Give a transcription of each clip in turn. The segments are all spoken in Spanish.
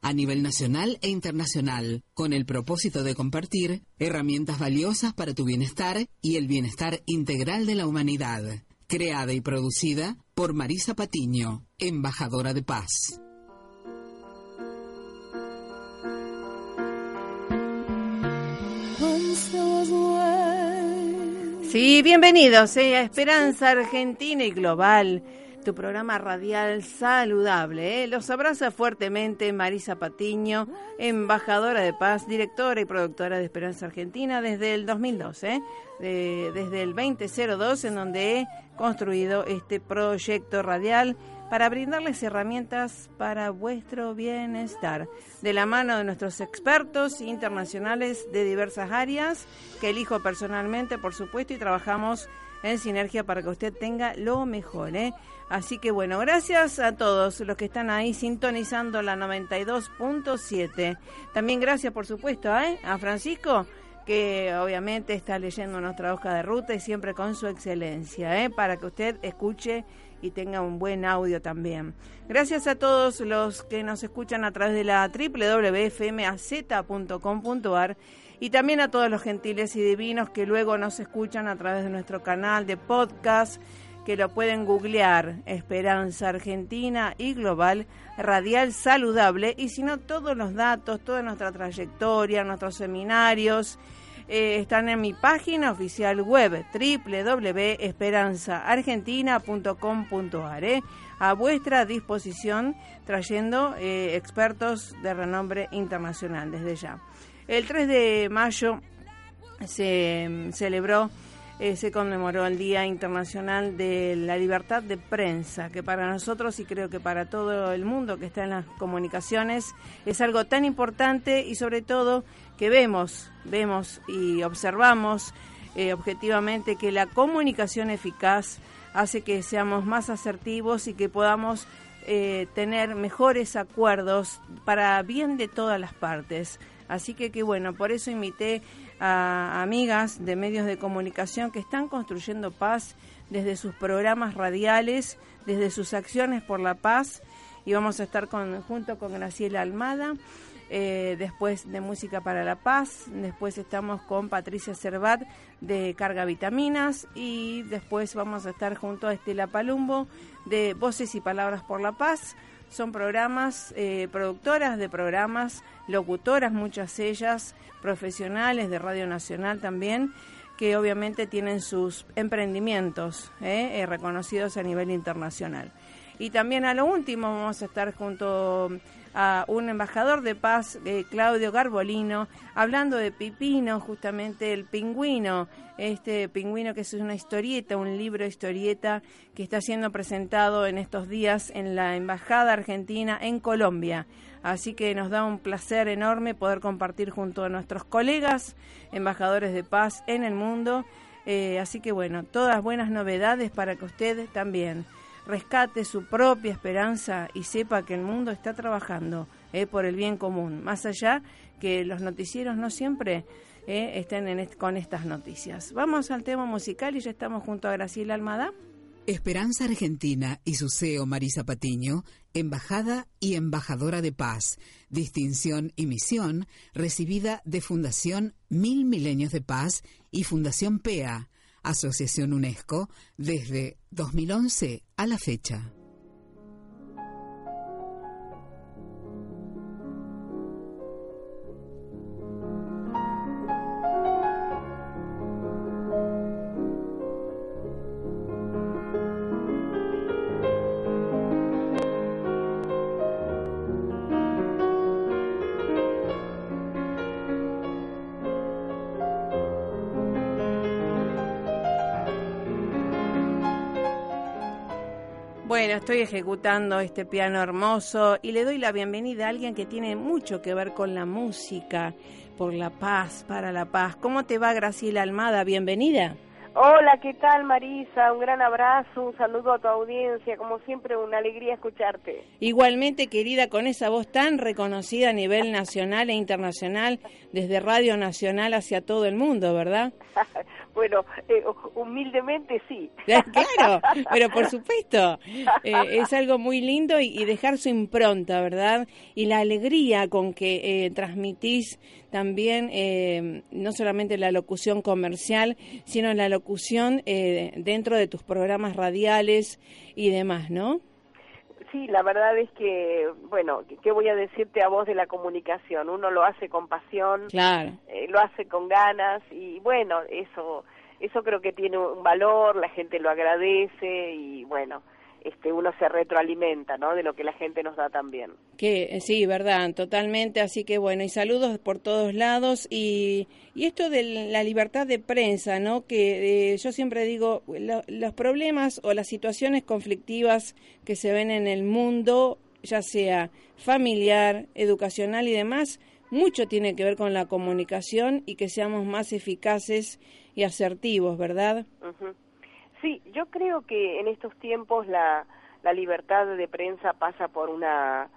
a nivel nacional e internacional, con el propósito de compartir herramientas valiosas para tu bienestar y el bienestar integral de la humanidad. Creada y producida por Marisa Patiño, embajadora de paz. Sí, bienvenidos eh, a Esperanza Argentina y Global tu programa radial saludable. ¿eh? Los abraza fuertemente Marisa Patiño, embajadora de paz, directora y productora de Esperanza Argentina desde el 2012, ¿eh? desde el 2002 en donde he construido este proyecto radial para brindarles herramientas para vuestro bienestar, de la mano de nuestros expertos internacionales de diversas áreas, que elijo personalmente, por supuesto, y trabajamos en sinergia para que usted tenga lo mejor. ¿eh? Así que bueno, gracias a todos los que están ahí sintonizando la 92.7. También gracias, por supuesto, ¿eh? a Francisco que obviamente está leyendo nuestra hoja de ruta y siempre con su excelencia, ¿eh? para que usted escuche y tenga un buen audio también. Gracias a todos los que nos escuchan a través de la www.fmaz.com.ar y también a todos los gentiles y divinos que luego nos escuchan a través de nuestro canal de podcast que lo pueden googlear, Esperanza Argentina y Global Radial Saludable, y si no, todos los datos, toda nuestra trayectoria, nuestros seminarios, eh, están en mi página oficial web www.esperanzaargentina.com.ar eh, a vuestra disposición trayendo eh, expertos de renombre internacional desde ya. El 3 de mayo se mm, celebró eh, se conmemoró el Día Internacional de la Libertad de Prensa, que para nosotros y creo que para todo el mundo que está en las comunicaciones es algo tan importante y sobre todo que vemos, vemos y observamos eh, objetivamente que la comunicación eficaz hace que seamos más asertivos y que podamos eh, tener mejores acuerdos para bien de todas las partes. Así que, que bueno, por eso invité a amigas de medios de comunicación que están construyendo paz desde sus programas radiales, desde sus acciones por la paz. Y vamos a estar con, junto con Graciela Almada, eh, después de Música para la Paz, después estamos con Patricia Cervat de Carga Vitaminas y después vamos a estar junto a Estela Palumbo de Voces y Palabras por la Paz. Son programas, eh, productoras de programas, locutoras, muchas ellas, profesionales de Radio Nacional también, que obviamente tienen sus emprendimientos eh, eh, reconocidos a nivel internacional. Y también a lo último vamos a estar junto a un embajador de paz, eh, Claudio Garbolino, hablando de Pipino, justamente el pingüino, este pingüino que es una historieta, un libro historieta que está siendo presentado en estos días en la Embajada Argentina en Colombia. Así que nos da un placer enorme poder compartir junto a nuestros colegas, embajadores de paz en el mundo. Eh, así que bueno, todas buenas novedades para que usted también rescate su propia esperanza y sepa que el mundo está trabajando eh, por el bien común, más allá que los noticieros no siempre eh, estén con estas noticias. Vamos al tema musical y ya estamos junto a Graciela Almada. Esperanza Argentina y su CEO Marisa Patiño, embajada y embajadora de paz, distinción y misión recibida de Fundación Mil Milenios de Paz y Fundación PEA, Asociación UNESCO, desde 2011 a la fecha. Estoy ejecutando este piano hermoso y le doy la bienvenida a alguien que tiene mucho que ver con la música, por la paz, para la paz. ¿Cómo te va Graciela Almada? Bienvenida. Hola, ¿qué tal Marisa? Un gran abrazo, un saludo a tu audiencia, como siempre una alegría escucharte. Igualmente querida, con esa voz tan reconocida a nivel nacional e internacional, desde Radio Nacional hacia todo el mundo, ¿verdad? bueno, eh, humildemente sí. claro, pero por supuesto, eh, es algo muy lindo y, dejar su impronta, ¿verdad? Y la alegría con que eh, transmitís también no solamente la locución comercial, sino la locución dentro de tus programas radiales y demás, ¿no? Sí, la verdad es que, bueno, ¿qué voy a decirte a vos de la comunicación? Uno lo hace con pasión, claro. Eh, lo hace con ganas y bueno, eso, eso creo que tiene un valor, la gente lo agradece y bueno, este, uno se retroalimenta, ¿no? De lo que la gente nos da también. Que eh, sí, verdad, totalmente. Así que bueno, y saludos por todos lados y, y esto de la libertad de prensa, ¿no? Que eh, yo siempre digo, los problemas o las situaciones conflictivas que se ven en el mundo, ya sea familiar, educacional y demás, mucho tiene que ver con la comunicación y que seamos más eficaces y asertivos, ¿verdad? Sí, yo creo que en estos tiempos la, la libertad de prensa pasa por una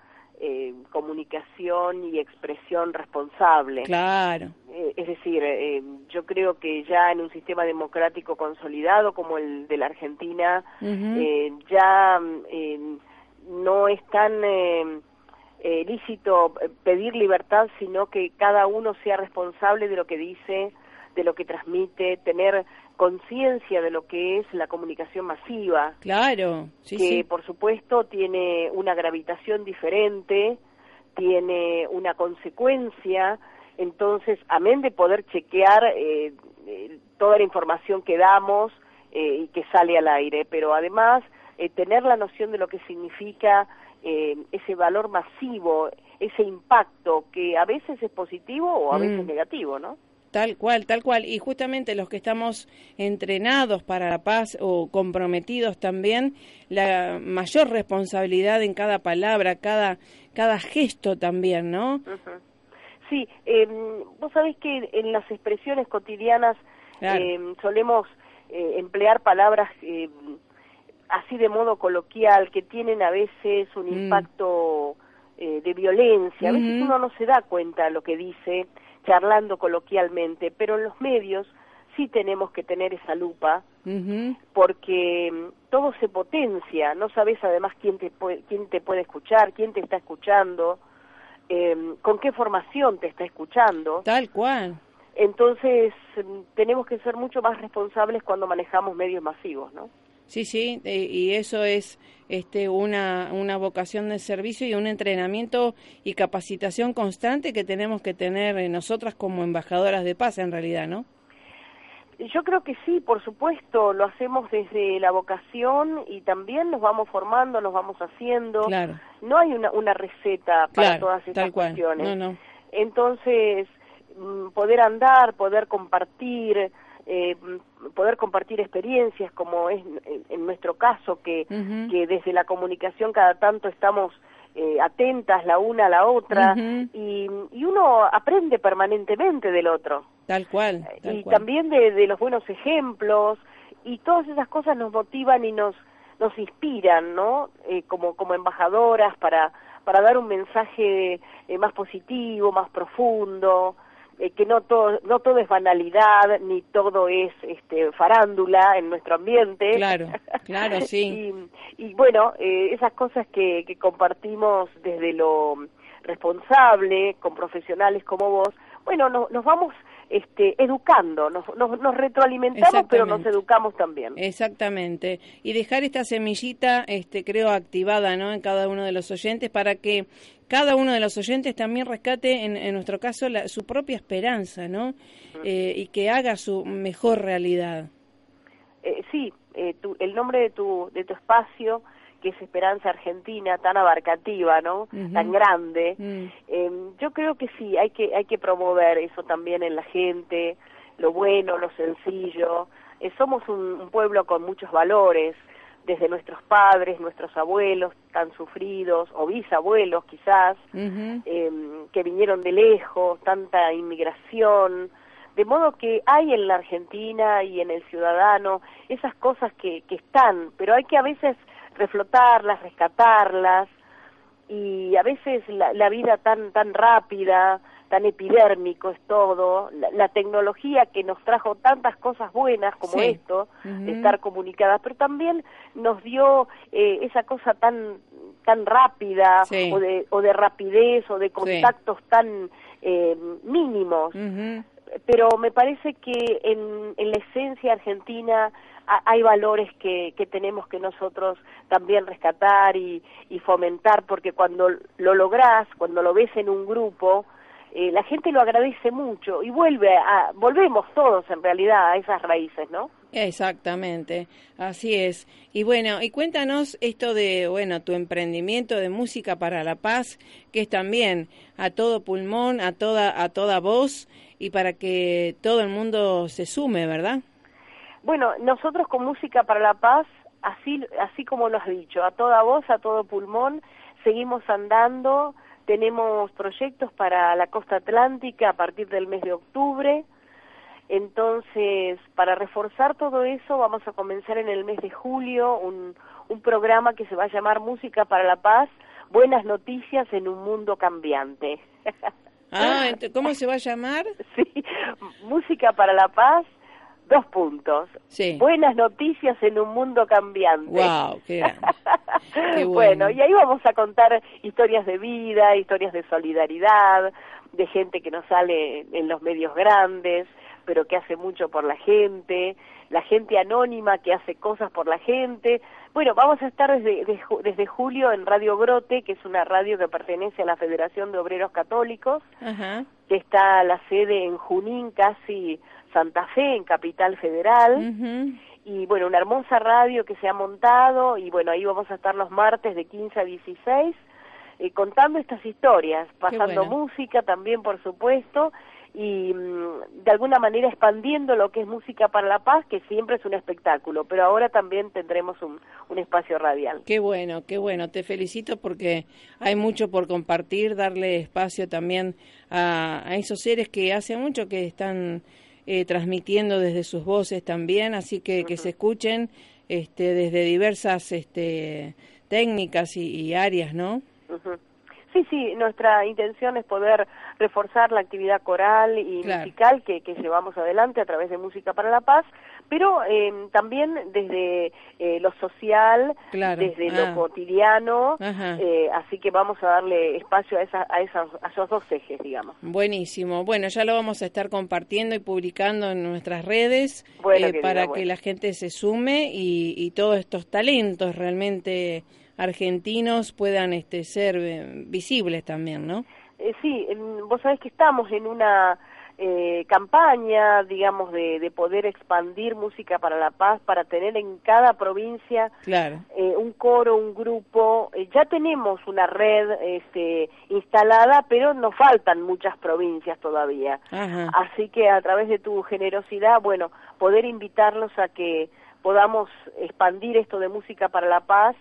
eh, comunicación y expresión responsable. Claro. Eh, es decir, eh, yo creo que ya en un sistema democrático consolidado como el de la Argentina, ya no es tan lícito pedir libertad, sino que cada uno sea responsable de lo que dice, de lo que transmite, tener conciencia de lo que es la comunicación masiva. Claro, sí, que por supuesto tiene una gravitación diferente, tiene una consecuencia, entonces, amén de poder chequear eh, eh, toda la información que damos eh, y que sale al aire, pero además tener la noción de lo que significa ese valor masivo, ese impacto que a veces es positivo o a veces mm. negativo, ¿no? Tal cual, tal cual. Y justamente los que estamos entrenados para la paz o comprometidos también, la mayor responsabilidad en cada palabra, cada, cada gesto también, ¿no? Sí, eh, vos sabés que en las expresiones cotidianas em, solemos eh, emplear palabras em, así de modo coloquial que tienen a veces un mm. impacto eh, de violencia. A veces uno no se da cuenta de lo que dice charlando coloquialmente, pero en los medios sí tenemos que tener esa lupa porque mm, todo se potencia, no sabes además quién te puede, quién te puede escuchar, quién te está escuchando, em, con qué formación te está escuchando. Tal cual. Entonces mm, tenemos que ser mucho más responsables cuando manejamos medios masivos, ¿no? Sí, sí, eh, y eso es este, una, una vocación de servicio y un entrenamiento y capacitación constante que tenemos que tener nosotras como embajadoras de paz en realidad, ¿no? Yo creo que sí, por supuesto, lo hacemos desde la vocación y también nos vamos formando, nos vamos haciendo. Claro. No hay una, una receta para todas estas cuestiones. No, no. Entonces, mm, poder andar, poder compartir, eh, poder compartir experiencias como es en nuestro caso que, que desde la comunicación cada tanto estamos eh, atentas la una a la otra y, y, uno aprende permanentemente del otro. Tal cual y también de, de, los buenos ejemplos y todas esas cosas nos motivan y nos nos inspiran no eh, como como embajadoras para para dar un mensaje eh, más positivo más profundo eh, que no todo, no todo es banalidad, ni todo es este, farándula en nuestro ambiente. Claro, claro, sí. y, bueno, eh, esas cosas que, que compartimos desde lo responsable, con profesionales como vos, bueno, no, nos vamos este, educando, nos, nos, retroalimentamos, pero nos educamos también. Exactamente. Y dejar esta semillita, este, creo, activada ¿no? en cada uno de los oyentes para que cada uno de los oyentes también rescate, en, nuestro caso, su propia esperanza, ¿no? Eh, y que haga su mejor realidad. Eh, sí, eh, el nombre de tu, de tu espacio que es Esperanza Argentina, tan abarcativa, ¿no? Tan grande. Mm. Em, yo creo que sí, hay que, hay que promover eso también en la gente, lo bueno, lo sencillo. Eh, somos un, pueblo con muchos valores, desde nuestros padres, nuestros abuelos tan sufridos, o bisabuelos quizás, em, que vinieron de lejos, tanta inmigración, de modo que hay en la Argentina y en el ciudadano esas cosas que, que están, pero hay que a veces reflotarlas, rescatarlas, y a veces la, la vida tan, tan rápida, tan epidérmico es todo, la, tecnología que nos trajo tantas cosas buenas como esto, de estar comunicadas, pero también nos dio eh, esa cosa tan tan rápida o, de, o de rapidez o de contactos tan eh, mínimos. Pero me parece que en, en la esencia argentina hay valores que, que tenemos que nosotros también rescatar y, y fomentar, porque cuando lo lográs, cuando lo ves en un grupo, eh, la gente lo agradece mucho y vuelve a, volvemos todos en realidad a esas raíces, ¿no? Exactamente, así es. Y bueno, y cuéntanos esto de, bueno, tu emprendimiento de música para la paz, que es también a todo pulmón, a toda, a toda voz y para que todo el mundo se sume, ¿verdad? Bueno, nosotros con Música para la Paz, así, así como lo has dicho, a toda voz, a todo pulmón, seguimos andando, tenemos proyectos para la costa atlántica a partir del mes de octubre. Entonces, para reforzar todo eso, vamos a comenzar en el mes de julio un, un programa que se va a llamar Música para la Paz, Buenas Noticias en un Mundo Cambiante. Ah, ¿cómo se va a llamar? Sí, Música para la Paz, dos puntos. Sí. Buenas noticias en un mundo cambiante. Wow, qué, bueno. bueno. y ahí vamos a contar historias de vida, historias de solidaridad, de gente que no sale en los medios grandes, pero que hace mucho por la gente, la gente anónima que hace cosas por la gente. Bueno, vamos a estar desde, desde julio en Radio Brote, que es una radio que pertenece a la Federación de Obreros Católicos, que está la sede en Junín, casi Santa Fe, en Capital Federal. Y bueno, una hermosa radio que se ha montado y bueno, ahí vamos a estar los martes de 15 a 16 eh, contando estas historias, pasando música también, por supuesto, y mm, de alguna manera expandiendo lo que es música para la paz, que siempre es un espectáculo, pero ahora también tendremos un, un espacio radial. Qué bueno, qué bueno, te felicito porque hay mucho por compartir, darle espacio también a, a esos seres que hace mucho que están eh, transmitiendo desde sus voces también, así que que se escuchen este, desde diversas este, técnicas y, áreas, ¿no? Sí, sí, nuestra intención es poder reforzar la actividad coral y musical que, que, llevamos adelante a través de Música para la Paz, pero eh, también desde eh, lo social, desde lo ah. cotidiano, eh, así que vamos a darle espacio a, esa, a, a esos dos ejes, digamos. Buenísimo. Bueno, ya lo vamos a estar compartiendo y publicando en nuestras redes eh, para que la gente se sume y, y todos estos talentos realmente argentinos puedan este, ser eh, visibles también, ¿no? Eh, sí, vos sabés que estamos en una eh, campaña, digamos, de, de, poder expandir música para la paz, para tener en cada provincia claro. eh, un coro, un grupo. Eh, ya tenemos una red este, instalada, pero nos faltan muchas provincias todavía. Así que a través de tu generosidad, bueno, poder invitarlos a que podamos expandir esto de música para la paz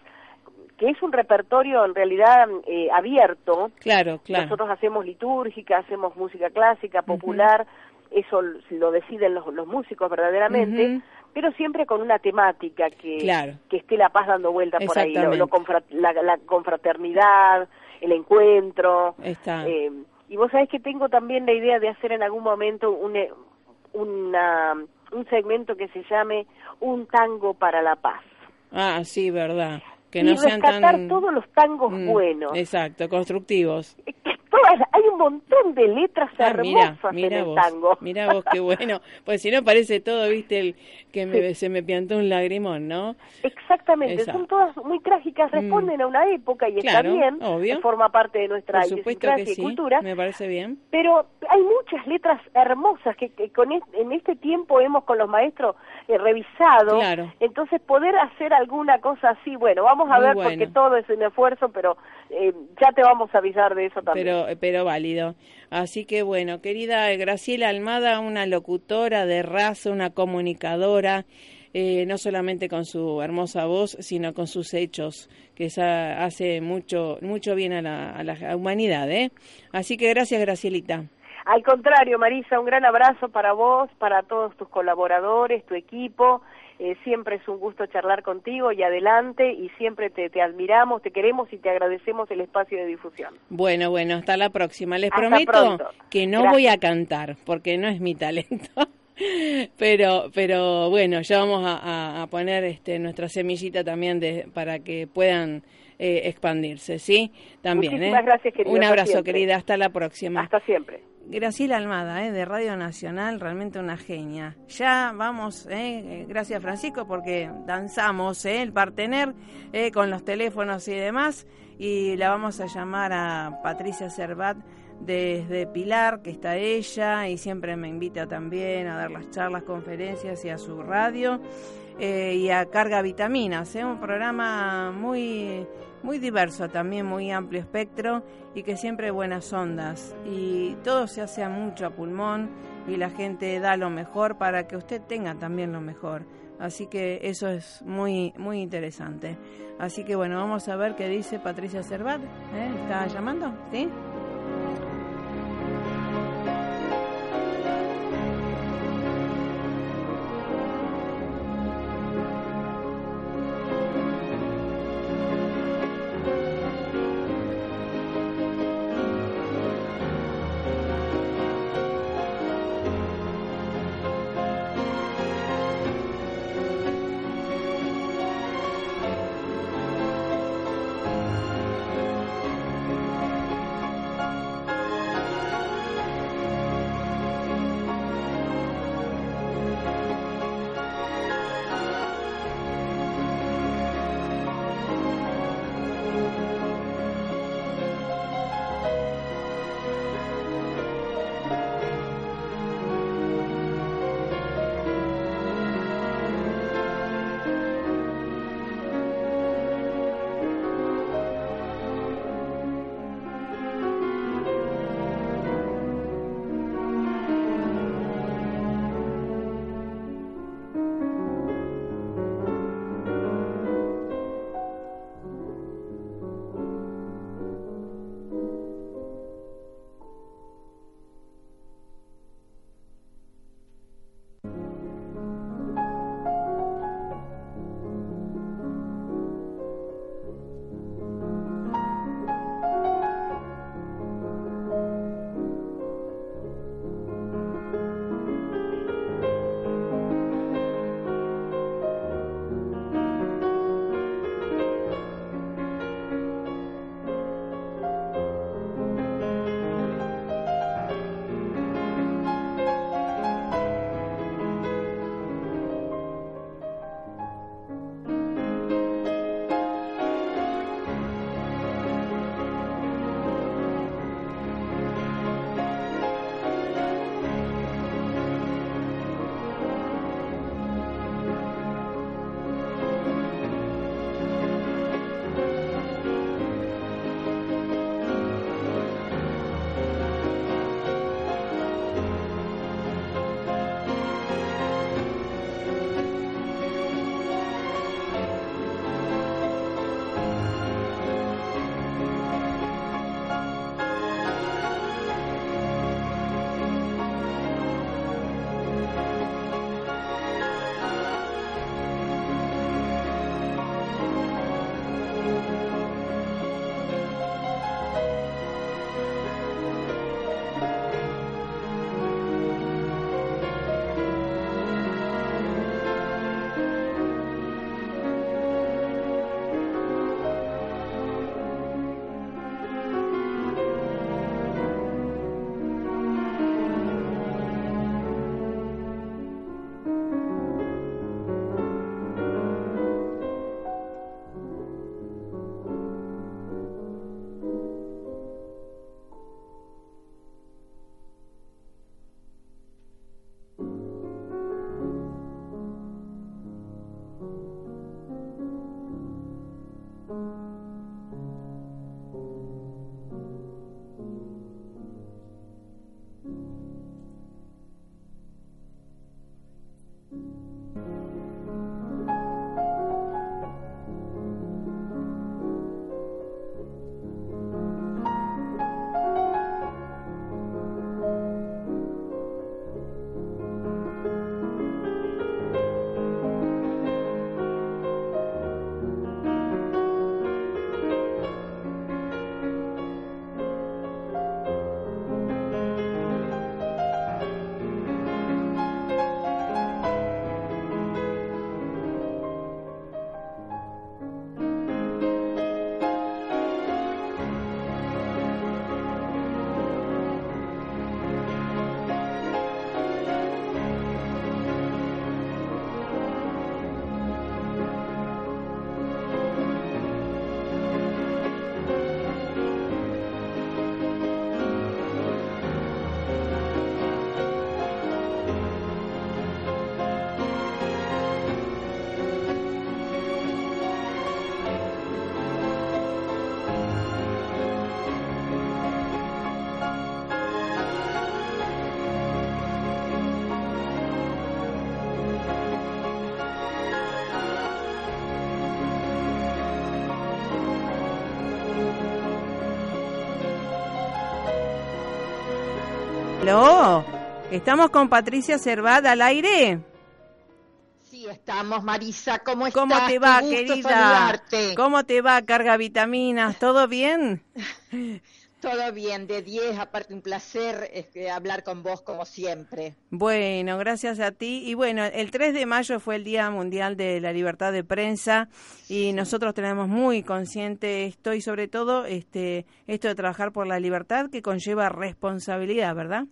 que es un repertorio en realidad eh, abierto. Claro, claro. Nosotros hacemos litúrgica, hacemos música clásica, popular, eso lo deciden los, los músicos verdaderamente, pero siempre con una temática que, que esté la paz dando vuelta por ahí, lo, la, confraternidad, el encuentro. Eh, y vos sabés que tengo también la idea de hacer en algún momento un, eh, una, un segmento que se llame Un tango para la paz. Ah, sí, verdad que no y sean rescatar todos los tangos mm, buenos. Exacto, constructivos. hay un montón de letras ah, hermosas en el tango. Mira vos, qué bueno. Pues si no parece todo, viste, el que se me piantó un lagrimón, ¿no? Exactamente, son todas muy trágicas, mm. responden a una época y está bien, obvio. forma parte de nuestra idiosincrasia y cultura. Me parece bien. Pero hay muchas letras hermosas que, con en este tiempo hemos con los maestros eh, revisado. Claro. Entonces poder hacer alguna cosa así, bueno, vamos a ver porque todo es un esfuerzo, pero eh, ya te vamos a avisar de eso también. Pero pero, pero válido. Así que bueno, querida Graciela Almada, una locutora de raza, una comunicadora, eh, no solamente con su hermosa voz, sino con sus hechos, que hace mucho, mucho bien a la, a la humanidad. ¿eh? Así que gracias, Gracielita. Al contrario, Marisa, un gran abrazo para vos, para todos tus colaboradores, tu equipo. Eh, siempre es un gusto charlar contigo y adelante y siempre te, admiramos, te queremos y te agradecemos el espacio de difusión. Bueno, bueno, hasta la próxima. Les prometo que no voy a cantar porque no es mi talento. pero pero bueno ya vamos a, poner este nuestra semillita también de para que puedan eh, expandirse sí también Muchísimas ¿eh? gracias querida un abrazo querida hasta la próxima hasta siempre Graciela Almada, eh, de Radio Nacional, realmente una genia. Ya vamos, eh, eh, gracias Francisco, porque danzamos el partener con los teléfonos y demás, y la vamos a llamar a Patricia Cervat desde Pilar, que está ella, y siempre me invita también a dar las charlas, conferencias y a su radio, y a Carga Vitaminas, un programa muy muy diverso también, muy amplio espectro y que siempre buenas ondas. Y todo se hace mucho a pulmón y la gente da lo mejor para que usted tenga también lo mejor. Así que eso es muy, muy interesante. Así que bueno, vamos a ver qué dice Patricia Cervat. ¿eh? ¿Está llamando? ¿Sí? ¿Aló? ¿Estamos con Patricia Cervat al aire? Sí, estamos, Marisa. ¿Cómo estás? ¿Cómo te va, querida? ¿Cómo te va, carga vitaminas? ¿Todo bien? Todo bien, de 10, aparte un placer este, hablar con vos como siempre. Bueno, gracias a ti. Y bueno, el 3 de mayo fue el Día Mundial de la Libertad de Prensa y nosotros tenemos muy consciente esto y sobre todo este esto de trabajar por la libertad que conlleva responsabilidad, ¿verdad?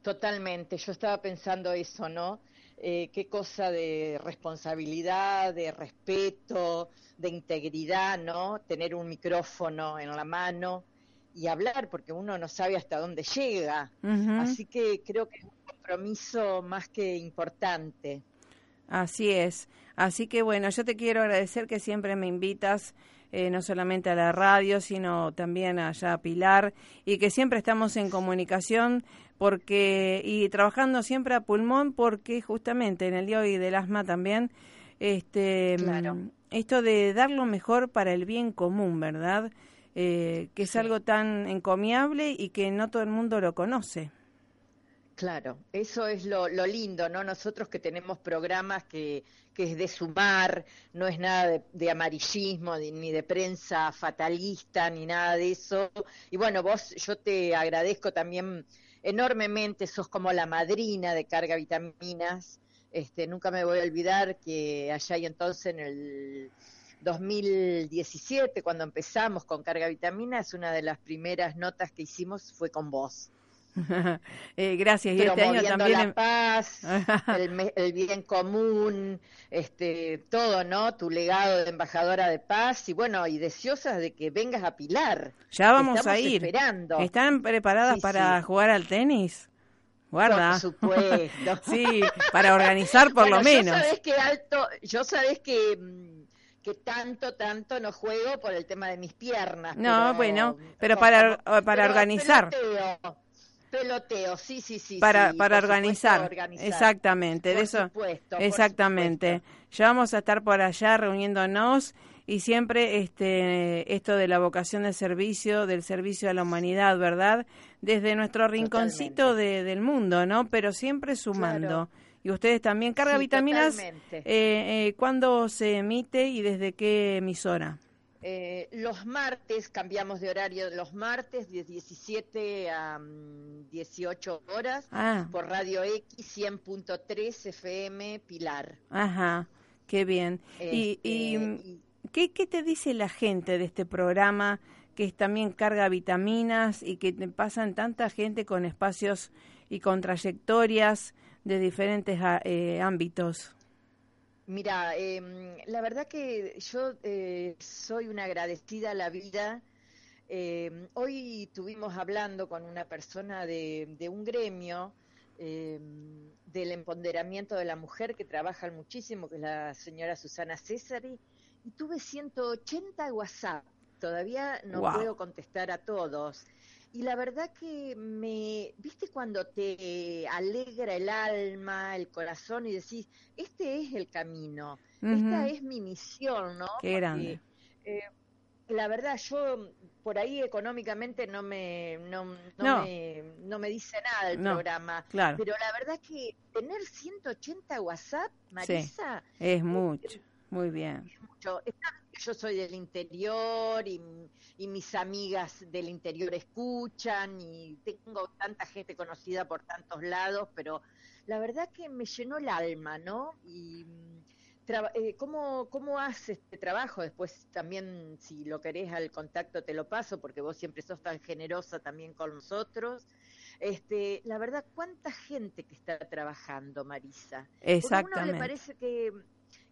Totalmente, yo estaba pensando eso, ¿no? Eh, qué cosa de responsabilidad, de respeto, de integridad, ¿no? Tener un micrófono en la mano y hablar, porque uno no sabe hasta dónde llega. Así que creo que es un compromiso más que importante. Así es. Así que bueno, yo te quiero agradecer que siempre me invitas. Eh, no solamente a la radio, sino también allá a Pilar, y que siempre estamos en comunicación porque y trabajando siempre a pulmón porque justamente en el día hoy del asma también este esto de dar lo mejor para el bien común, ¿verdad? Eh, que es algo tan encomiable y que no todo el mundo lo conoce. Claro, eso es lo, lindo, ¿no? Nosotros que tenemos programas que, que es de sumar, no es nada de, amarillismo, ni de prensa fatalista, ni nada de eso. Y bueno, vos, yo te agradezco también enormemente, sos como la madrina de carga vitaminas. Este, nunca me voy a olvidar que allá y entonces en el 2017, cuando empezamos con carga vitaminas, una de las primeras notas que hicimos fue con vos. Eh, gracias. Y este año también. La paz, el, bien común, este, todo, ¿no? Tu legado de embajadora de paz y bueno, y deseosas de que vengas a Pilar. Ya vamos a ir. Esperando. ¿Están preparadas para jugar al tenis? Guarda. Por supuesto. sí, para organizar por lo menos. Yo sabés que alto, yo sabés que mm, que tanto, tanto no juego por el tema de mis piernas. No, bueno, pero para, para organizar. Peloteo, sí, sí, sí. Para, para organizar. Exactamente, de eso. exactamente. Ya vamos a estar por allá reuniéndonos y siempre este esto de la vocación de servicio, del servicio a la humanidad, ¿verdad? Desde nuestro rinconcito de, del mundo, ¿no? Pero siempre sumando. Y ustedes también carga vitaminas. Eh, eh, ¿Cuándo se emite y desde qué emisora? Eh, los martes cambiamos de horario, los martes de 17 a 18 mm, horas ah. por Radio X 100.3 FM Pilar. Ajá, qué bien. y, y, este, ¿qué, ¿qué, te dice la gente de este programa que también carga vitaminas y que pasan tanta gente con espacios y con trayectorias de diferentes ah, eh, ámbitos? Mira, em, la verdad que yo eh, soy una agradecida a la vida. Em, hoy estuvimos hablando con una persona de, un gremio em, del empoderamiento de la mujer que trabaja muchísimo, que es la señora Susana Césari, y tuve 180 WhatsApp. Todavía no puedo contestar a todos. Y la verdad que me, viste cuando te alegra el alma, el corazón y decís, este es el camino, esta es mi misión, ¿no? Qué grande. Eh, la verdad, yo por ahí económicamente no me no, Me, no me dice nada el programa, claro. pero la verdad que tener 180 WhatsApp, Marisa, es mucho, muy bien. Es mucho. Yo soy del interior y y mis amigas del interior escuchan y tengo tanta gente conocida por tantos lados, pero la verdad que me llenó el alma, ¿no? Y eh, ¿cómo, ¿cómo haces este trabajo? Después también, si lo querés al contacto, te lo paso, porque vos siempre sos tan generosa también con nosotros. Este, la verdad, cuánta gente que está trabajando, Marisa. Exactamente. a uno le parece que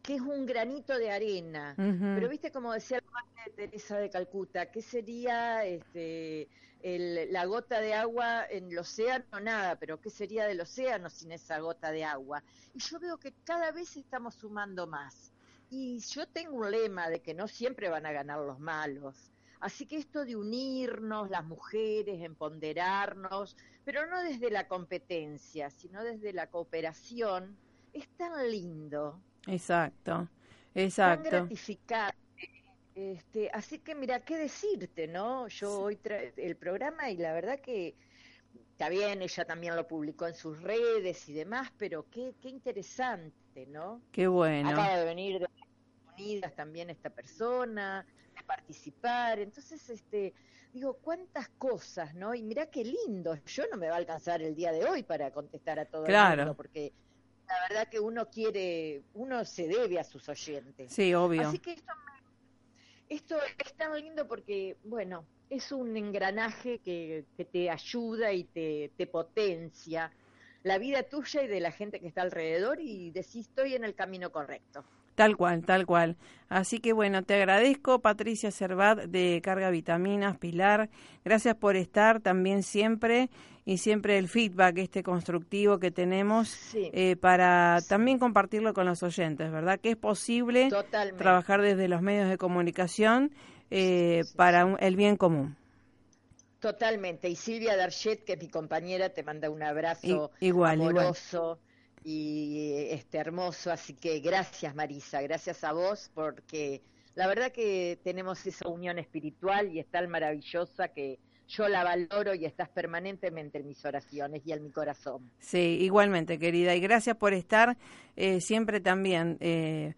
que es un granito de arena. Pero viste como decía la madre Teresa de Calcuta, ¿qué sería este, la gota de agua en el océano? Nada, pero ¿qué sería del océano sin esa gota de agua? Y yo veo que cada vez estamos sumando más. Y yo tengo un lema de que no siempre van a ganar los malos. Así que esto de unirnos, las mujeres, empoderarnos, pero no desde la competencia, sino desde la cooperación, es tan lindo. Exacto, exacto. Tan gratificante. Este, así que mira, qué decirte, ¿no? Yo hoy el programa y la verdad que está bien, ella también lo publicó en sus redes y demás, pero qué, qué interesante, ¿no? Qué bueno. Acaba de venir de Unidas también esta persona, de participar, entonces, este, digo, cuántas cosas, ¿no? Y mira qué lindo, yo no me va a alcanzar el día de hoy para contestar a todo claro. el mundo, porque la verdad que uno quiere, uno se debe a sus oyentes. Sí, obvio. Así que esto, esto es tan lindo porque, bueno, es un engranaje que, que te ayuda y te, te potencia la vida tuya y de la gente que está alrededor y decís estoy en el camino correcto. Tal cual, tal cual. Así que bueno, te agradezco Patricia Cervat de Carga Vitaminas, Pilar. Gracias por estar también siempre y siempre el feedback este constructivo que tenemos Sí. eh, para también compartirlo con los oyentes, ¿verdad? Que es posible Totalmente. trabajar desde los medios de comunicación eh, Sí, sí, para un- el bien común. Totalmente. Y Silvia Darchet, que es mi compañera, te manda un abrazo I- igual, igual. amoroso y este hermoso. Así que gracias, Marisa. Gracias a vos porque la verdad que tenemos esa unión espiritual y es tan maravillosa que yo la valoro y estás permanentemente en mis oraciones y en mi corazón. Sí, igualmente, querida. Y gracias por estar eh, siempre también eh,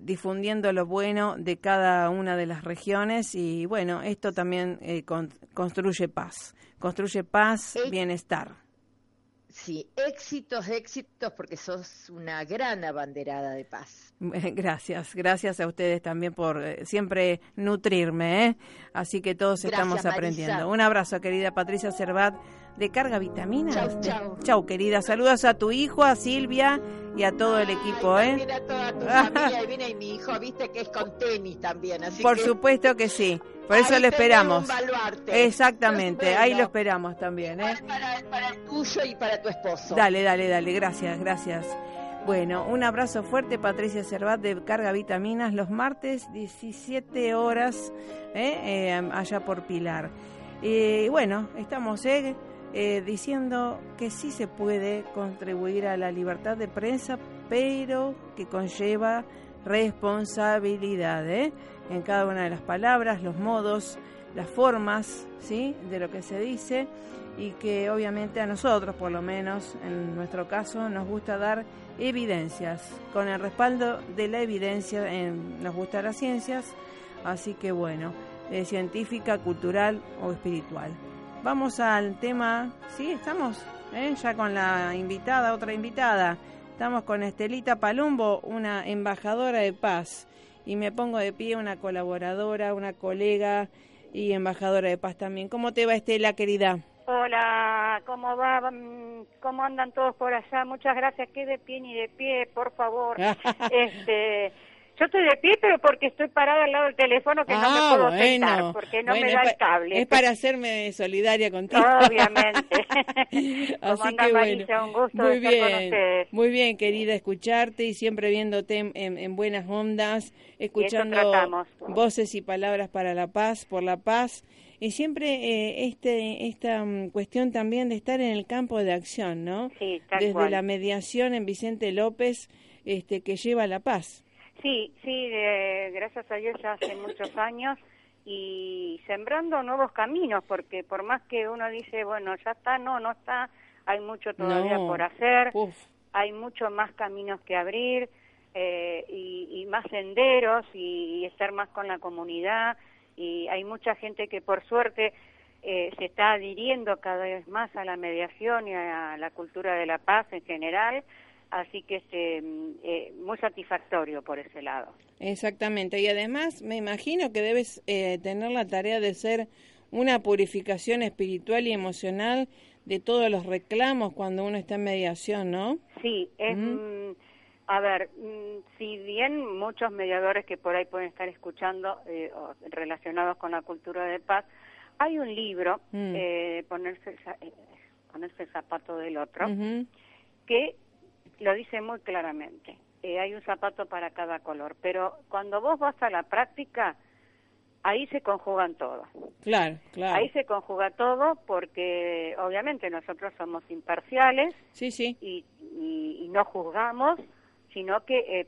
difundiendo lo bueno de cada una de las regiones. Y bueno, esto también eh, con- construye paz. Construye paz, bienestar. Sí, éxitos, éxitos, porque sos una gran abanderada de paz. Gracias, gracias a ustedes también por eh, siempre nutrirme. ¿eh? Así que todos Gracias, estamos Marisa. aprendiendo. Un abrazo, querida Patricia Cervat, de Carga Vitaminas. Chau, De- chau. Chau, querida. Saludos a tu hijo, a Silvia y a todo el equipo. Ay, ¿eh? a toda tu familia, y viene y mi hijo, viste que es con tenis también, así Por que supuesto que sí. Por eso ahí lo esperamos. Exactamente, Bueno, ahí lo esperamos también. ¿eh? Para, para el tuyo y para tu esposo. Dale, dale, dale. Gracias, gracias. Bueno, un abrazo fuerte, Patricia Cervat de Carga Vitaminas, los martes, 17 horas, ¿eh? Eh, allá por Pilar. Y bueno, estamos ¿eh? Eh, diciendo que sí se puede contribuir a la libertad de prensa, pero que conlleva responsabilidad ¿eh? en cada una de las palabras, los modos, las formas ¿sí? de lo que se dice y que obviamente a nosotros, por lo menos en nuestro caso, nos gusta dar evidencias. Con el respaldo de la evidencia en, nos gustan las ciencias, así que bueno, eh, científica, cultural o espiritual. Vamos al tema, sí, estamos ¿eh? ya con la invitada, otra invitada. Estamos con Estelita Palumbo, una embajadora de paz. Y me pongo de pie una colaboradora, una colega y embajadora de paz también. ¿Cómo te va Estela, querida? Hola, ¿cómo va? Mm, ¿Cómo andan todos por allá? Muchas gracias. ¿Qué de pie ni de pie, por favor? este, yo estoy de pie, pero porque estoy parada al lado del teléfono que no me Ah, puedo bueno. sentar, porque no Bueno, me da el cable. Es para hacerme solidaria contigo. Obviamente. ¿Cómo Así que Marisa? bueno, Un gusto muy estar con bien, ustedes. muy bien, querida, escucharte y siempre viéndote en, en- en buenas ondas, escuchando voces y palabras para la paz, por la paz y siempre eh, este esta mm, cuestión también de estar en el campo de acción, ¿no? Sí, tal Desde cual. la mediación en Vicente López, este que lleva la paz. Sí, sí, de- gracias a Dios ya hace muchos años y sembrando nuevos caminos, porque por más que uno dice, bueno, ya está, no, no está, hay mucho todavía No. por hacer. Uf, hay mucho más caminos que abrir eh, y, y más senderos y, y estar más con la comunidad y hay mucha gente que por suerte eh, se está adhiriendo cada vez más a la mediación y a la cultura de la paz en general así que este mm, eh, muy satisfactorio por ese lado Exactamente, y además me imagino que debes eh, tener la tarea de ser una purificación espiritual y emocional de todos los reclamos cuando uno está en mediación, ¿no? Sí, es, mm, a ver, mm, si bien muchos mediadores que por ahí pueden estar escuchando eh, relacionados con la cultura de paz, hay un libro, Mm. eh, ponerse, eh, ponerse el zapato del otro, que lo dice muy claramente. Eh, hay un zapato para cada color, pero cuando vos vas a la práctica, ahí se conjugan todos. Claro, claro. Ahí se conjuga todo porque obviamente nosotros somos imparciales, Sí, sí. y, y- y no juzgamos, sino que eh,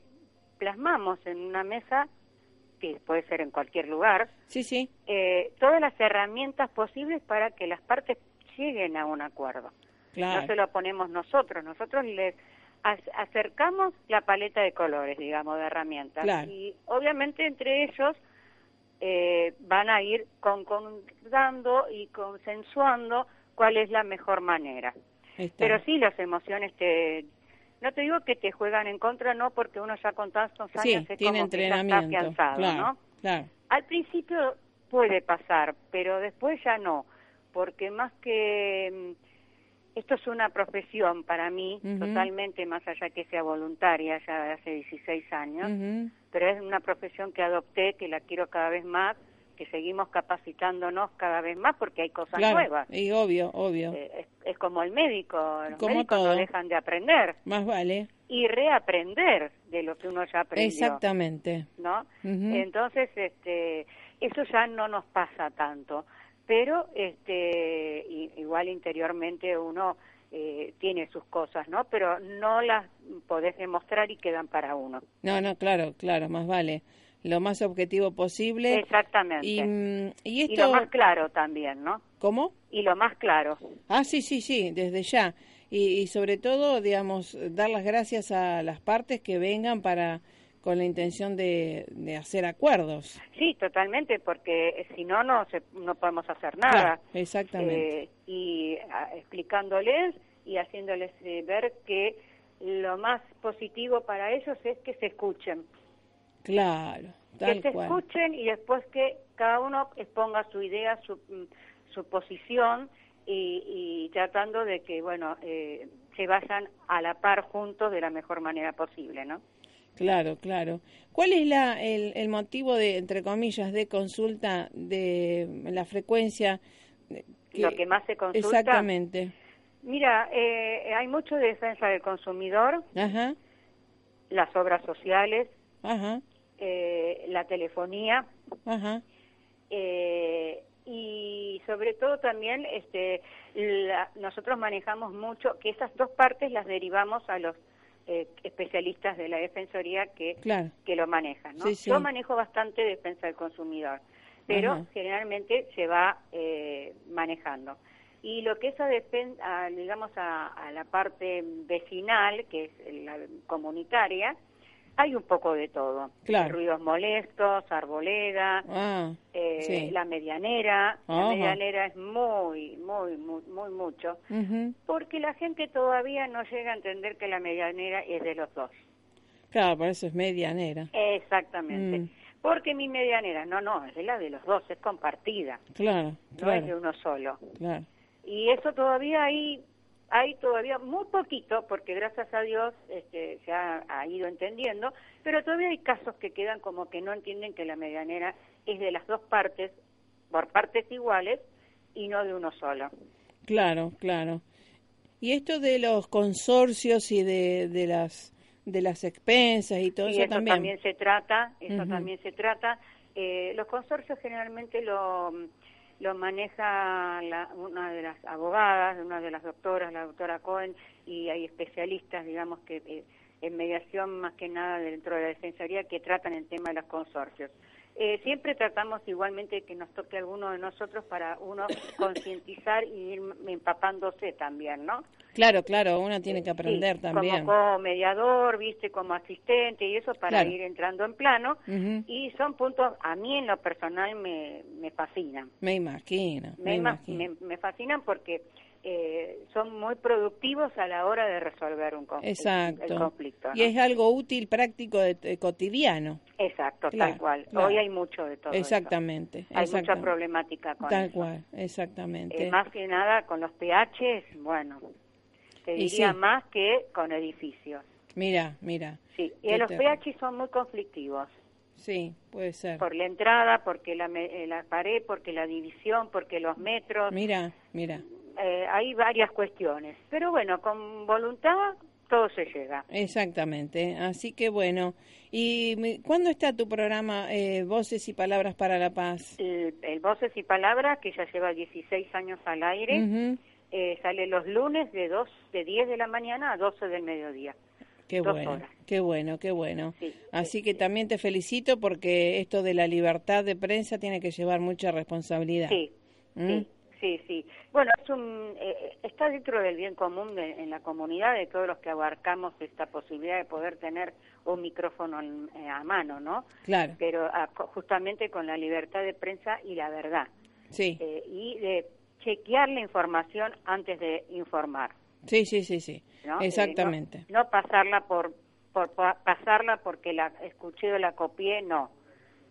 plasmamos en una mesa, que puede ser en cualquier lugar, Sí, sí. eh, todas las herramientas posibles para que las partes lleguen a un acuerdo. No se lo ponemos nosotros, nosotros les acercamos la paleta de colores, digamos, de herramientas. Y obviamente entre ellos eh, van a ir concordando y consensuando cuál es la mejor manera. Pero sí, las emociones te... No te digo que te juegan en contra, no, porque uno ya con tantos años es tiene como que ya está afianzado, ¿no? Al principio puede pasar, pero después ya no, porque más que esto es una profesión para mí, totalmente más allá que sea voluntaria, ya hace 16 años, pero es una profesión que adopté, que la quiero cada vez más, que seguimos capacitándonos cada vez más porque hay cosas nuevas. Y obvio, obvio. Eh, es, como el médico, los como médicos no dejan de aprender. Más vale. Y reaprender de lo que uno ya aprendió. Exactamente. ¿No? Entonces, este, eso ya no nos pasa tanto pero este igual interiormente uno eh, tiene sus cosas, ¿no? Pero no las podés demostrar y quedan para uno. No, no, claro, claro, más vale lo más objetivo posible. Exactamente. Y, mm, y, esto... y lo más claro también, ¿no? ¿Cómo? Y lo más claro. Ah, sí, sí, sí, desde ya. Y, y sobre todo, digamos, dar las gracias a las partes que vengan para con la intención de, de hacer acuerdos. Sí, totalmente, porque si no, no, no podemos hacer nada. exactamente. Eh, y explicándoles y haciéndoles eh, ver que lo más positivo para ellos es que se escuchen. Claro, tal Que se escuchen y después que cada uno exponga su idea, su, su posición y, y tratando de que, bueno, eh, se vayan a la par juntos de la mejor manera posible, ¿no? Claro, claro. ¿Cuál es la, el, motivo de, entre comillas, de consulta de la frecuencia? Lo que más se consulta. Exactamente. Mira, eh, hay mucho de defensa del consumidor, Ajá. las obras sociales, Ajá. Eh, la telefonía, Ajá. Eh, y sobre todo también este, nosotros manejamos mucho que esas dos partes las derivamos a los eh, especialistas de la Defensoría que, que lo manejan. ¿no? Yo manejo bastante defensa del consumidor, pero generalmente se va eh, manejando. Y lo que es a, digamos, a, la parte vecinal, que es la comunitaria, hay un poco de todo. Ruidos molestos, arboleda, ah, eh, la medianera. La medianera es muy, muy, muy, muy mucho. Porque la gente todavía no llega a entender que la medianera es de los dos. Claro, por eso es medianera. Exactamente. Mm. Porque mi medianera, no, no, es de la de los dos, es compartida. Claro, No es de uno solo. Claro. Y eso todavía hay hay todavía muy poquito, porque gracias a Dios este, se ha, ido entendiendo, pero todavía hay casos que quedan como que no entienden que la medianera es de las dos partes, por partes iguales, y no de uno solo. Claro, claro. Y esto de los consorcios y de, de las de las expensas y todo eso, también. se trata, eso también se trata. Eh, los consorcios generalmente lo lo maneja una de las abogadas, una de las doctoras, la doctora Cohen, y hay especialistas, digamos, que eh, en mediación más que nada dentro de la defensoría que tratan el tema de los consorcios. Eh, siempre tratamos igualmente que nos toque alguno de nosotros para uno concientizar y ir empapándose también, ¿no? Claro, claro, uno tiene que aprender también. Como mediador, viste, como asistente y eso para ir entrando en plano. Y son puntos, a mí en lo personal me, me fascinan. Me imagino. Me, imagino. me fascinan porque eh, son muy productivos a la hora de resolver un conflicto. Exacto. El conflicto Y es algo útil, práctico, de, cotidiano. Exacto, tal cual. Hoy hay mucho de todo. Exactamente. Hay mucha problemática con Tal cual, exactamente. Eh, más que nada con los PH, bueno, te diría más que con edificios. Mira, mira. Sí, y los PH son muy conflictivos. Sí, puede ser. Por la entrada, porque la, eh, la pared, porque la división, porque los metros. Mira, mira. Eh, hay varias cuestiones. Pero bueno, con voluntad todo se llega. Exactamente. Así que bueno. ¿Y cuándo está tu programa eh, Voces y Palabras para la Paz? El, Voces y Palabras, que ya lleva 16 años al aire, eh, sale los lunes de, dos, de 10 de la mañana a 12 del mediodía. Qué bueno, qué bueno, qué bueno. Así que también te felicito porque esto de la libertad de prensa tiene que llevar mucha responsabilidad. Sí, ¿Mm? Sí sí. Bueno, es un, eh, está dentro del bien común en la comunidad de todos los que abarcamos esta posibilidad de poder tener un micrófono eh, a mano, ¿no? Claro. Pero ah, justamente con la libertad de prensa y la verdad. Sí. Eh, y de chequear la información antes de informar. Sí, sí, sí, sí. Exactamente. no, pasarla por, por, pasarla porque la escuché o la copié, no.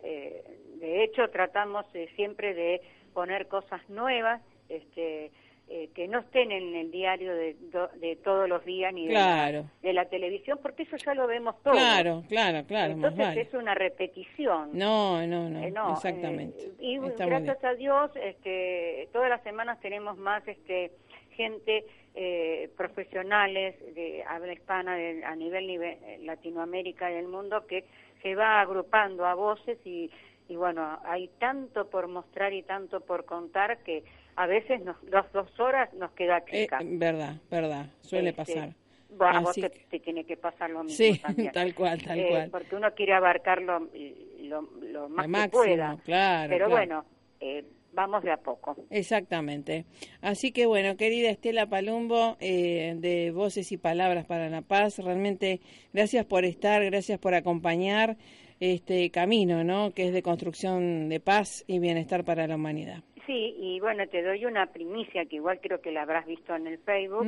de hecho, tratamos siempre de poner cosas nuevas, este, eh, que no estén en el diario de, de todos los días ni de, la, televisión, porque eso ya lo vemos todo. Claro, claro, claro. Entonces es una repetición. No, no, no, eh, exactamente. Eh, y gracias a Dios, este, todas las semanas tenemos más este, gente profesionales de habla hispana a nivel, nivel Latinoamérica y del mundo que se va agrupando a voces y y bueno, hay tanto por mostrar y tanto por contar que a veces nos, las dos horas nos queda eh, chica. verdad, verdad, suele este, pasar. Bueno, a vos te, tiene que pasar lo mismo sí, tal cual, tal eh, cual. Porque uno quiere abarcar lo, lo, más que pueda. Claro, Pero bueno, eh, vamos de a poco. Exactamente. Así que bueno, querida Estela Palumbo, eh, de Voces y Palabras para la Paz, realmente gracias por estar, gracias por acompañar este camino, ¿no? Que es de construcción de paz y bienestar para la humanidad. Sí, y bueno, te doy una primicia que igual creo que la habrás visto en el Facebook.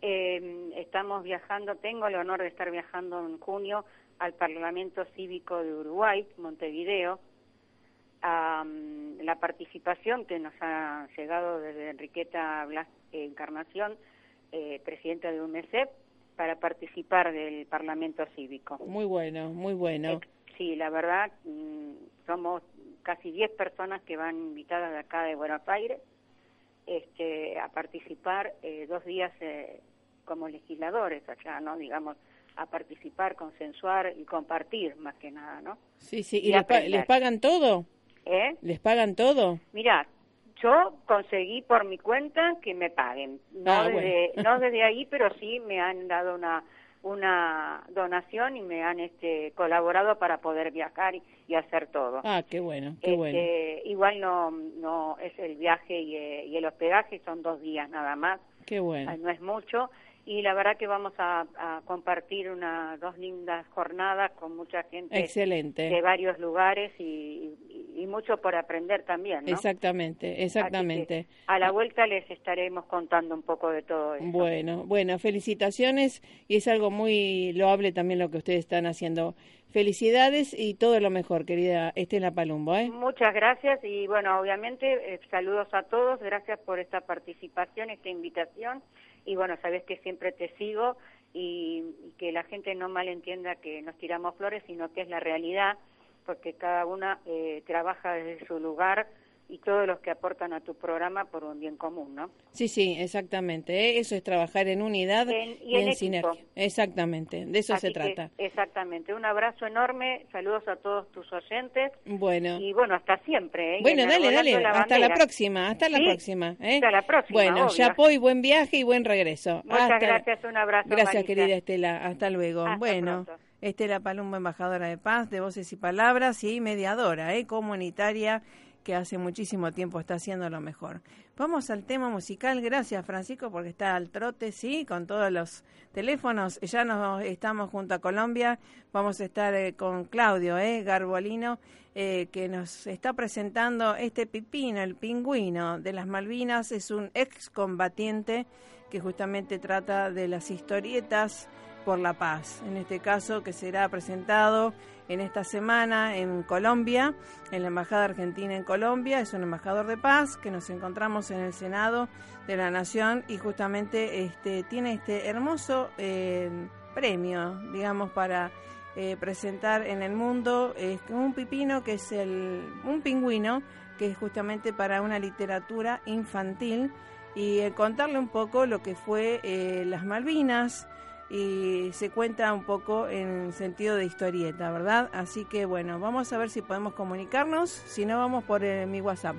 Em, estamos viajando, tengo el honor de estar viajando en junio al Parlamento Cívico de Uruguay, Montevideo. la participación que nos ha llegado desde Enriqueta Blas Encarnación, eh, presidenta de UNECEP, para participar del Parlamento Cívico. Muy bueno, muy bueno. Sí, la verdad, mm, somos casi 10 personas que van invitadas de acá de Buenos Aires este, a participar eh, dos días eh, como legisladores allá, ¿no? Digamos, a participar, consensuar y compartir más que nada, ¿no? Sí, sí, ¿y, les, pagan todo? ¿Eh? ¿Les pagan todo? Mira, yo conseguí por mi cuenta que me paguen, no, ah, desde, no desde ahí, pero sí me han dado una una donación y me han este, colaborado para poder viajar y, hacer todo. Ah, qué bueno, qué bueno. Este, igual no, no es el viaje y, eh, y, el hospedaje, son dos días nada más. Qué bueno. Ah, no es mucho y la verdad que vamos a, compartir unas dos lindas jornadas con mucha gente Excelente. de varios lugares y, mucho por aprender también. ¿no? Exactamente, exactamente. A la vuelta les estaremos contando un poco de todo eso. Bueno, bueno, felicitaciones y es algo muy loable también lo que ustedes están haciendo. Felicidades y todo lo mejor, querida Estela Palumbo. ¿eh? Muchas gracias y bueno, obviamente eh, saludos a todos, gracias por esta participación, esta invitación y bueno, sabes que siempre te sigo y, que la gente no malentienda que nos tiramos flores, sino que es la realidad, porque cada una eh, trabaja desde su lugar y todos los que aportan a tu programa por un bien común, ¿no? Sí, sí, exactamente. ¿eh? Eso es trabajar en unidad y, en, sinergia. Exactamente, de eso se trata. exactamente. Un abrazo enorme, saludos a todos tus oyentes. Bueno. Y bueno, hasta siempre. ¿eh? Bueno, dale, dale, hasta la próxima, hasta la próxima. ¿eh? Hasta la próxima. Bueno, ya y buen viaje y buen regreso. Muchas gracias, un abrazo. Gracias, querida Estela, hasta luego. bueno. Estela Palumbo, embajadora de paz, de voces y palabras y mediadora, ¿eh? comunitaria que hace muchísimo tiempo está haciendo lo mejor. Vamos al tema musical. Gracias, Francisco, porque está al trote, sí, con todos los teléfonos. Ya nos estamos junto a Colombia. Vamos a estar eh, con Claudio eh, Garbolino, eh, que nos está presentando este pipino, el pingüino de las Malvinas. Es un excombatiente que justamente trata de las historietas por la paz. En este caso, que será presentado en esta semana en Colombia, en la Embajada Argentina en Colombia. Es un embajador de paz que nos encontramos en el Senado de la Nación y justamente este, tiene este hermoso eh, premio, digamos, para eh, presentar en el mundo es un pipino que es el, un pingüino que es justamente para una literatura infantil y eh, contarle un poco lo que fue las Malvinas, y se cuenta un poco en sentido de historieta, ¿verdad? Así que bueno, vamos a ver si podemos comunicarnos, si no vamos por eh, mi WhatsApp.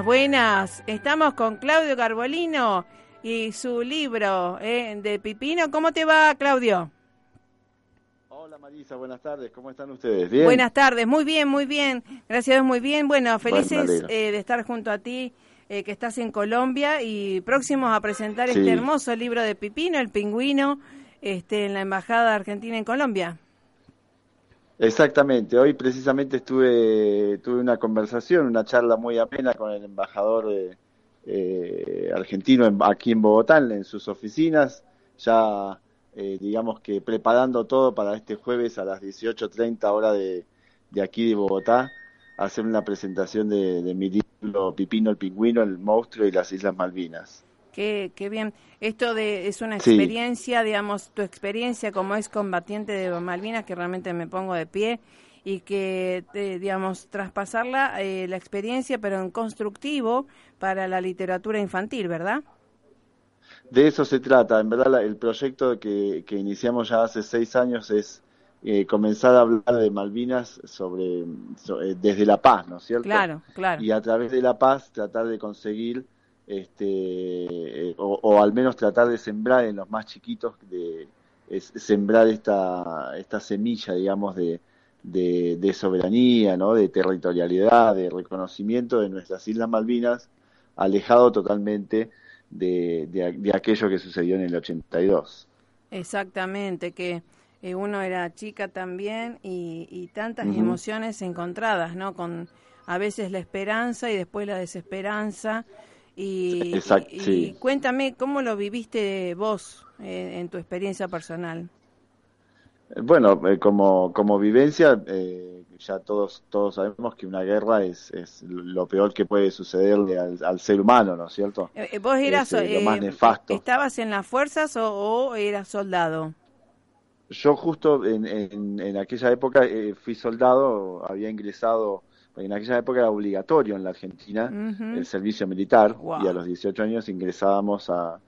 Buenas, buenas. Estamos con Claudio Carbolino y su libro eh, de Pipino. ¿Cómo te va, Claudio? Hola Marisa, buenas tardes. ¿Cómo están ustedes? ¿Bien? Buenas tardes, muy bien, muy bien. Gracias, muy bien. Bueno, felices eh, de estar junto a ti, eh, que estás en Colombia y próximos a presentar este hermoso libro de Pipino, El Pingüino, este, en la Embajada Argentina en Colombia. Exactamente, hoy precisamente estuve tuve una conversación, una charla muy amena con el embajador eh, argentino aquí en Bogotá, en, sus oficinas, ya eh, digamos que preparando todo para este jueves a las 18.30 hora de, de aquí de Bogotá, hacer una presentación de, de mi libro Pipino el Pingüino, el monstruo y las Islas Malvinas. Qué, qué bien. Esto de, es una experiencia, digamos, tu experiencia como es combatiente de Malvinas, que realmente me pongo de pie y que, eh, digamos, traspasarla, eh, la experiencia, pero en constructivo para la literatura infantil, ¿verdad? De eso se trata. En verdad, el proyecto que, que iniciamos ya hace seis años es eh, comenzar a hablar de Malvinas sobre, desde la paz, ¿no es cierto? Claro, claro. Y a través de la paz tratar de conseguir este, o, al menos tratar de sembrar en los más chiquitos, de, sembrar esta, esta semilla, digamos, de, de, soberanía, ¿no? de territorialidad, de reconocimiento de nuestras Islas Malvinas, alejado totalmente de, de, aquello que sucedió en el 82. Exactamente, que eh, uno era chica también y, tantas emociones encontradas, ¿no? Con a veces la esperanza y después la desesperanza y, cuéntame, ¿cómo lo viviste vos eh, en tu experiencia personal? Bueno, eh, como, como vivencia, eh, ya todos, todos sabemos que una guerra es, es lo peor que puede sucederle al, ser humano, ¿no es cierto? ¿Vos eras lo más nefasto. ¿Estabas en las fuerzas o, eras soldado? Yo justo en, en aquella época fui soldado, había ingresado en aquella época era obligatorio en la Argentina el servicio militar y a los 18 años ingresábamos a,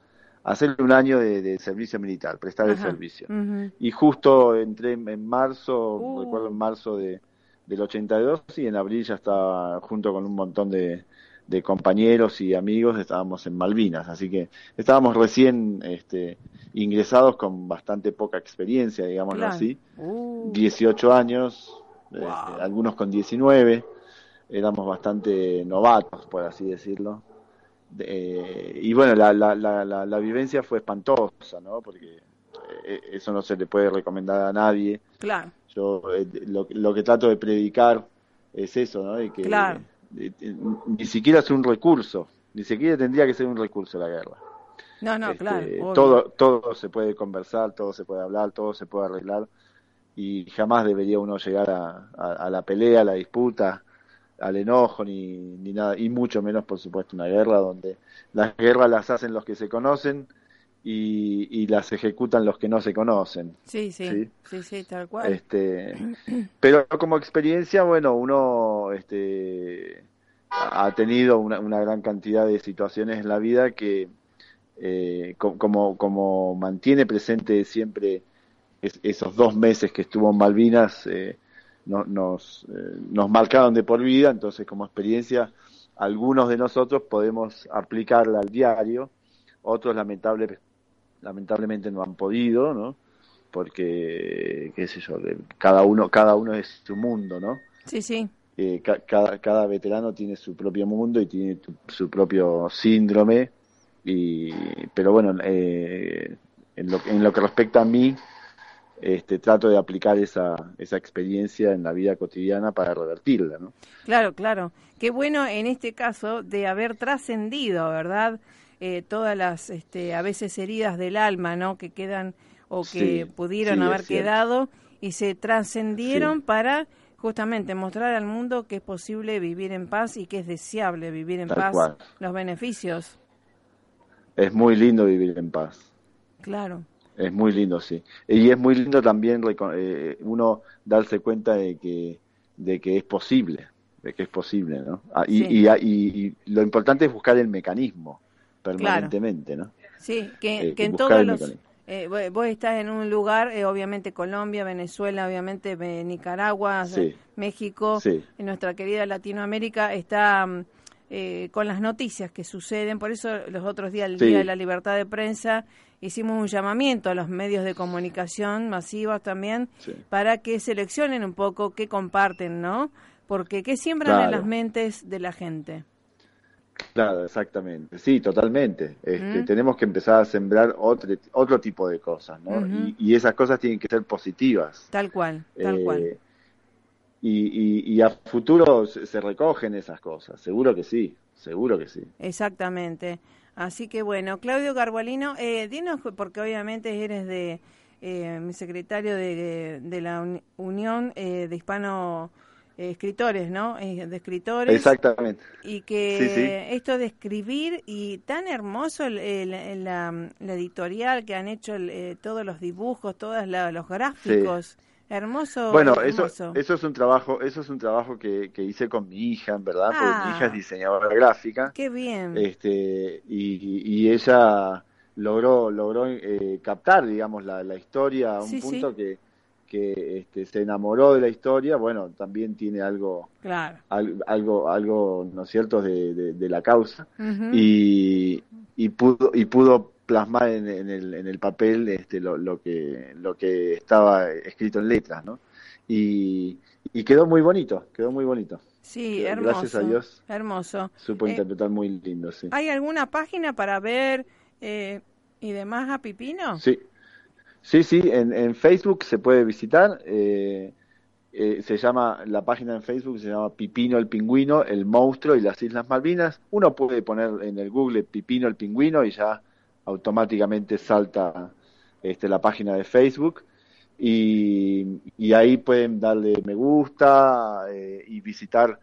hacer un año de, servicio militar, prestar el servicio. Y justo entré en, marzo, uh. recuerdo en marzo de, del 82 y en abril ya estaba junto con un montón de, compañeros y amigos, estábamos en Malvinas, así que estábamos recién este, ingresados con bastante poca experiencia, digámoslo así, 18 uh. años, este, algunos con 19, éramos bastante novatos, por así decirlo. y bueno, la, la, la, la, vivencia fue espantosa, ¿no? Porque eh, eso no se le puede recomendar a nadie. Claro. Yo eh, lo, lo, que trato de predicar es eso, ¿no? Y que ni siquiera es un recurso, ni siquiera tendría que ser un recurso la guerra. No, no, este, claro. Todo, todo se puede conversar, todo se puede hablar, todo se puede arreglar y jamás debería uno llegar a, a, la pelea, a la disputa, al enojo, ni, ni nada, y mucho menos, por supuesto, una guerra donde las guerras las hacen los que se conocen y, y las ejecutan los que no se conocen. Sí, sí, sí, sí, tal cual. Este, pero como experiencia, bueno, uno este, ha tenido una, una gran cantidad de situaciones en la vida que, eh, como, como mantiene presente siempre esos dos meses que estuvo en Malvinas eh, nos, eh, nos marcaron de por vida, entonces como experiencia algunos de nosotros podemos aplicarla al diario, otros lamentable, lamentablemente no han podido, ¿no? Porque, qué sé yo, cada uno, cada uno es su mundo, ¿no? Sí, sí. Eh, cada, cada veterano tiene su propio mundo y tiene su propio síndrome, y, pero bueno, en, lo, en lo que respecta a mí, este, trato de aplicar esa, esa experiencia en la vida cotidiana para revertirla. ¿no? Claro, claro. Qué bueno en este caso de haber trascendido, ¿verdad? Eh, todas las, este, a veces heridas del alma, ¿no? Que quedan o que pudieron haber quedado y se trascendieron para justamente mostrar al mundo que es posible vivir en paz y que es deseable vivir en paz, los beneficios. Es muy lindo vivir en paz. Claro. Es muy lindo, sí. Y es muy lindo también eh, uno darse cuenta de que, de que es posible, de que es posible, ¿no? Ah, y, y, lo importante es buscar el mecanismo permanentemente, ¿no? Sí, que, eh, en todos los... Eh, vos estás en un lugar, obviamente Colombia, Venezuela, obviamente Nicaragua, México, en nuestra querida Latinoamérica está... Mm, eh, con las noticias que suceden. Por eso los otros días, el Día de la Libertad de Prensa, hicimos un llamamiento a los medios de comunicación masivos también para que seleccionen un poco qué comparten, ¿no? Porque qué siembran en las mentes de la gente. Claro, exactamente. Sí, totalmente. Este, tenemos que empezar a sembrar otro, otro tipo de cosas, ¿no? y, esas cosas tienen que ser positivas. Tal cual, tal cual. Eh, y, y, a futuro se, recogen esas cosas, seguro que sí, seguro que sí. Exactamente. Así que bueno, Claudio Garbalino, eh, dinos, porque obviamente eres de eh, mi secretario de, de la Unión eh, de Hispano escritores, ¿no? de escritores. Exactamente. Y que esto de escribir y tan hermoso la, editorial que han hecho todos los dibujos, todos los gráficos. Hermoso. Bueno, eso eso es un trabajo, eso es un trabajo que, que hice con mi hija, en verdad, porque mi hija es ah. diseñadora gráfica. Qué bien. Este y, y ella logró logró eh, captar, digamos, la, la historia a un punto que que este, se enamoró de la historia, bueno, también tiene algo, claro. algo, algo, ¿no es cierto?, de, de, la causa y, y pudo y pudo plasmar en, el, en el papel este, lo, lo, que, lo que estaba escrito en letras, ¿no? Y, y quedó muy bonito, quedó muy bonito. Sí, hermoso. Gracias a Dios. Hermoso. Supo eh, interpretar muy lindo, sí. ¿Hay alguna página para ver eh, y demás a Pipino? Sí, sí, sí, en, en Facebook se puede visitar. Eh, se llama, la página en Facebook se llama Pipino el Pingüino, el monstruo y las Islas Malvinas. Uno puede poner en el Google Pipino el Pingüino y ya automáticamente salta este, la página de Facebook y, ahí pueden darle me gusta eh, y visitar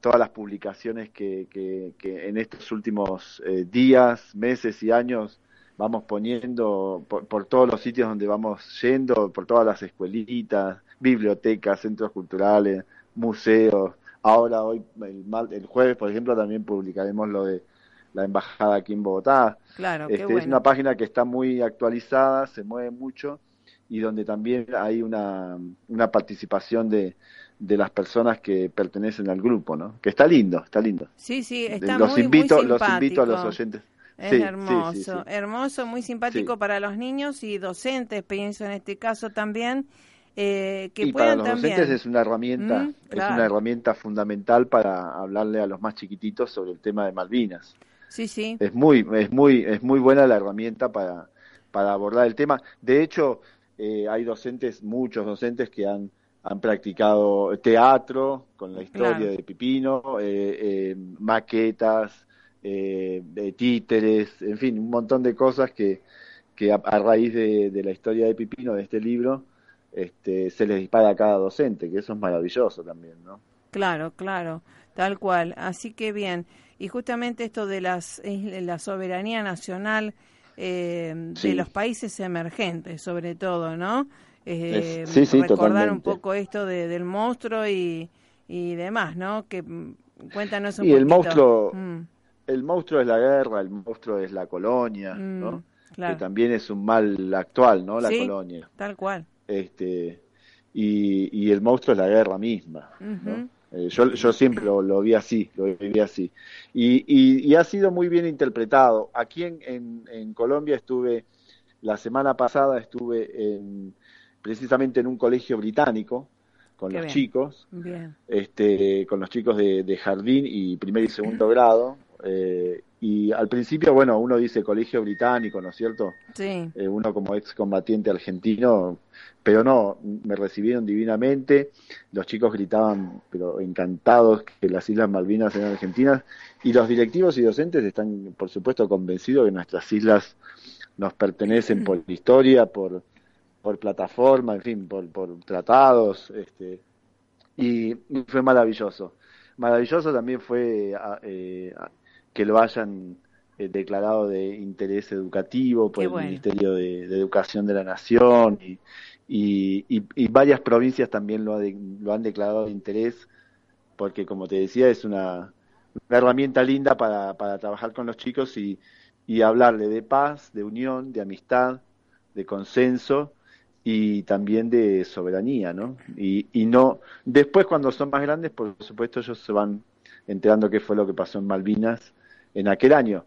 todas las publicaciones que, que, en estos últimos eh, días, meses y años vamos poniendo por, todos los sitios donde vamos yendo, por todas las escuelitas, bibliotecas, centros culturales, museos. Ahora, hoy, el jueves, por ejemplo, también publicaremos lo de la embajada aquí en Bogotá. Claro, este, Es una página que está muy actualizada, se mueve mucho y donde también hay una, una participación de, de las personas que pertenecen al grupo, ¿no? Que está lindo, está lindo. Sí, sí, está los muy, invito, muy Los invito a los oyentes. Es hermoso, hermoso, muy simpático para los niños y docentes, pienso en este caso también. Eh, que y para los docentes es una herramienta, mm, es una herramienta fundamental para hablarle a los más chiquititos sobre el tema de Malvinas. Sí, sí. Es muy, es muy, es muy buena la herramienta para, para abordar el tema. De hecho, eh, hay docentes, muchos docentes que han, han practicado teatro con la historia de Pipino, eh, eh, maquetas, títeres, en fin, un montón de cosas que, que a, raíz de, de, la historia de Pipino, de este libro, este, se les dispara a cada docente, que eso es maravilloso también, ¿no? Claro, claro, tal cual. Así que bien y justamente esto de las, la soberanía nacional eh, de los países emergentes, sobre todo, ¿no? Eh, sí, sí, recordar un poco esto de, del monstruo y, y demás, ¿no? Que mm, cuéntanos un y el monstruo, mm. el monstruo es la guerra, el monstruo es la colonia, ¿no? Mm, que también es un mal actual, ¿no? La colonia. Tal cual. Este y, y el monstruo es la guerra misma, ¿no? Eh, yo, yo siempre lo, vi así, lo viví así. Y, y, ha sido muy bien interpretado. Aquí en, en, Colombia estuve, la semana pasada estuve en, precisamente en un colegio británico con los chicos, este, con los chicos de, de, jardín y primer y segundo grado. Eh, y al principio, bueno, uno dice colegio británico, ¿no es cierto? Sí. Eh, uno como excombatiente argentino, pero no, me recibieron divinamente, los chicos gritaban, pero encantados que las Islas Malvinas eran argentinas, y los directivos y docentes están, por supuesto, convencidos que nuestras islas nos pertenecen por historia, por, por plataforma, en fin, por, por tratados, este, y fue maravilloso. Maravilloso también fue eh, que lo hayan eh, declarado de interés educativo por el Ministerio de, Educación de la Nación y, y, varias provincias también lo, lo, han declarado de interés porque como te decía es una, herramienta linda para, para, trabajar con los chicos y, y hablarle de paz, de unión, de amistad, de consenso y también de soberanía, ¿no? Y, y no después cuando son más grandes, por supuesto ellos se van enterando qué fue lo que pasó en Malvinas en aquel año.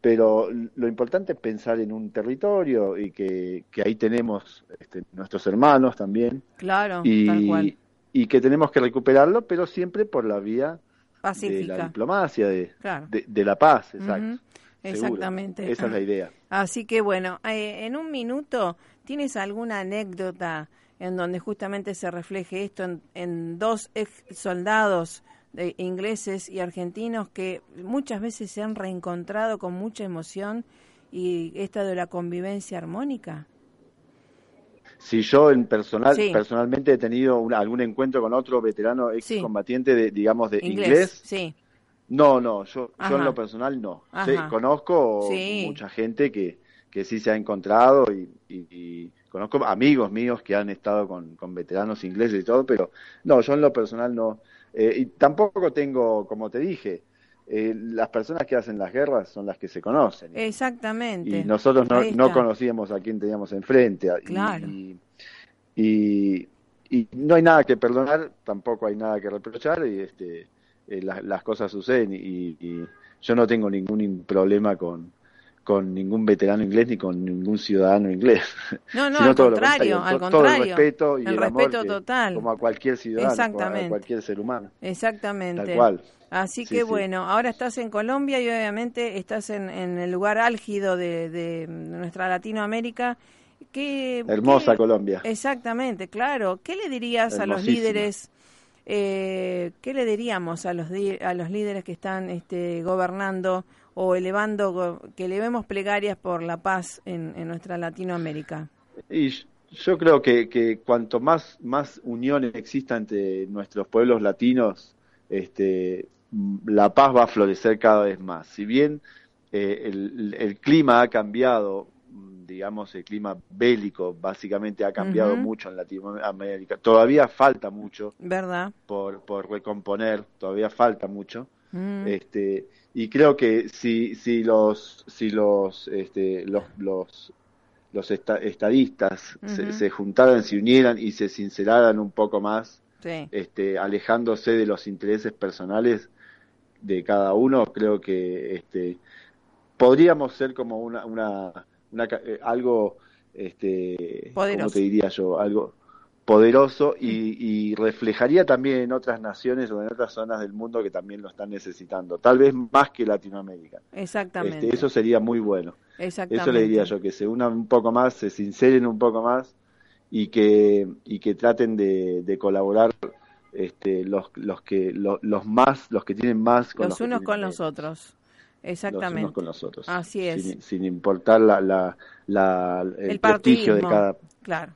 Pero lo importante es pensar en un territorio y que, ahí tenemos este, nuestros hermanos también. Claro, y, tal cual. Y que tenemos que recuperarlo, pero siempre por la vía Pacífica. de la diplomacia, de, de, la paz, exacto. Exactamente. Esa es la idea. Así que bueno, eh, en un minuto, ¿tienes alguna anécdota en donde justamente se refleje esto en, dos ex soldados de ingleses y argentinos que muchas veces se han reencontrado con mucha emoción y esta de la convivencia armónica? Si yo en personal, personalmente he tenido algún encuentro con otro veterano excombatiente, de, digamos, de inglés, sí. no, no, yo, yo en lo personal no. conozco mucha gente que, que sí se ha encontrado y, conozco amigos míos que han estado con, con, veteranos ingleses y todo, pero no, yo en lo personal no. Eh, y tampoco tengo, como te dije, eh, las personas que hacen las guerras son las que se conocen. Exactamente. Y nosotros no, no conocíamos a quién teníamos enfrente. Claro. Y, y, no hay nada que perdonar, tampoco hay nada que reprochar, y este, eh, las cosas suceden. y yo no tengo ningún problema con, con ningún veterano inglés ni con ningún ciudadano inglés. No, no, al contrario, al contrario. Todo el respeto y el, respeto total. como a cualquier ciudadano, a cualquier ser humano. Exactamente. Tal cual. Así que bueno, ahora estás en Colombia y obviamente estás en, el lugar álgido de, nuestra Latinoamérica. ¿Qué, Hermosa Colombia. Exactamente, claro. ¿Qué le dirías a los líderes? Eh, ¿Qué le diríamos a los, a los líderes que están este, gobernando o elevando, que elevemos plegarias por la paz en, nuestra Latinoamérica? Y yo creo que, que, cuanto más, más unión exista entre nuestros pueblos latinos, este, la paz va a florecer cada vez más. Si bien eh, el, el, clima ha cambiado, digamos, el clima bélico básicamente ha cambiado mucho en Latinoamérica, todavía falta mucho ¿verdad? Por, por recomponer, todavía falta mucho. Mm. Este, y creo que si, si los, si los, este, los, los, los estadistas se, juntaran, se unieran y se sinceraran un poco más, este, alejándose de los intereses personales de cada uno, creo que este, podríamos ser como una, una, una eh, algo, este, ¿cómo te diría yo? Algo, poderoso y, reflejaría también en otras naciones o en otras zonas del mundo que también lo están necesitando, tal vez más que Latinoamérica. Exactamente. Este, eso sería muy bueno. Eso le diría yo, que se unan un poco más, se sinceren un poco más y que, y que traten de, colaborar este, los, los, que, los, más, los que tienen más con los, unos con los otros. Exactamente. Los unos con los otros. Así es. Sin, importar la, la, el, prestigio de cada Claro.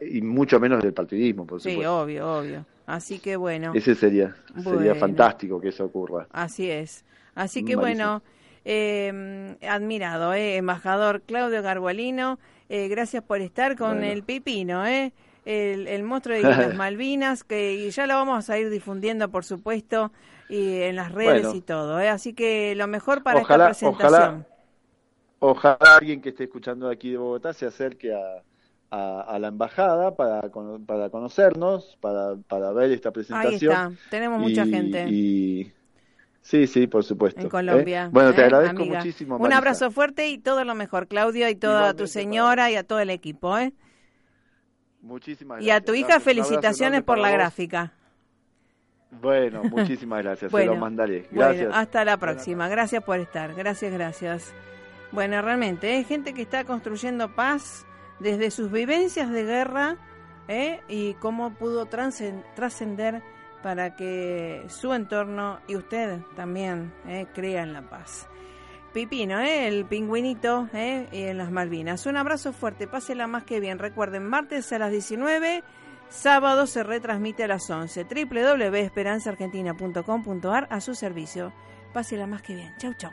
y mucho menos del partidismo, por supuesto. Sí, obvio, obvio. Así que bueno. Ese sería, sería fantástico que eso ocurra. Así es. Así que bueno, eh, admirado, eh, embajador Claudio Garbolino, eh, gracias por estar con el Pipino, eh, el, monstruo de las Malvinas, que ya lo vamos a ir difundiendo, por supuesto, y en las redes y todo. Eh. Así que lo mejor para esta presentación. Ojalá, ojalá alguien que esté escuchando aquí de Bogotá se acerque a a, la embajada para, para conocernos, para, para ver esta presentación. Ahí está, tenemos mucha gente. Y, sí, sí, por supuesto. En Colombia. ¿eh? Bueno, te ¿eh? agradezco muchísimo. Un abrazo fuerte y todo lo mejor, Claudio, y toda tu señora y a todo el equipo. ¿eh? Muchísimas gracias. Y a tu hija, felicitaciones por la gráfica. Bueno, muchísimas gracias, se lo mandaré. Gracias. hasta la próxima. Gracias por estar. Gracias, gracias. Bueno, realmente, ¿eh? gente que está construyendo paz desde sus vivencias de guerra ¿eh? y cómo pudo trascender para que su entorno y usted también ¿eh? crean la paz. Pipino, el pingüinito ¿eh? y en las Malvinas. Un abrazo fuerte, pásela más que bien. Recuerden, martes a las 19, sábado se retransmite a las 11. www.esperanzaargentina.com.ar a su servicio. Pásela más que bien. Chau, chau.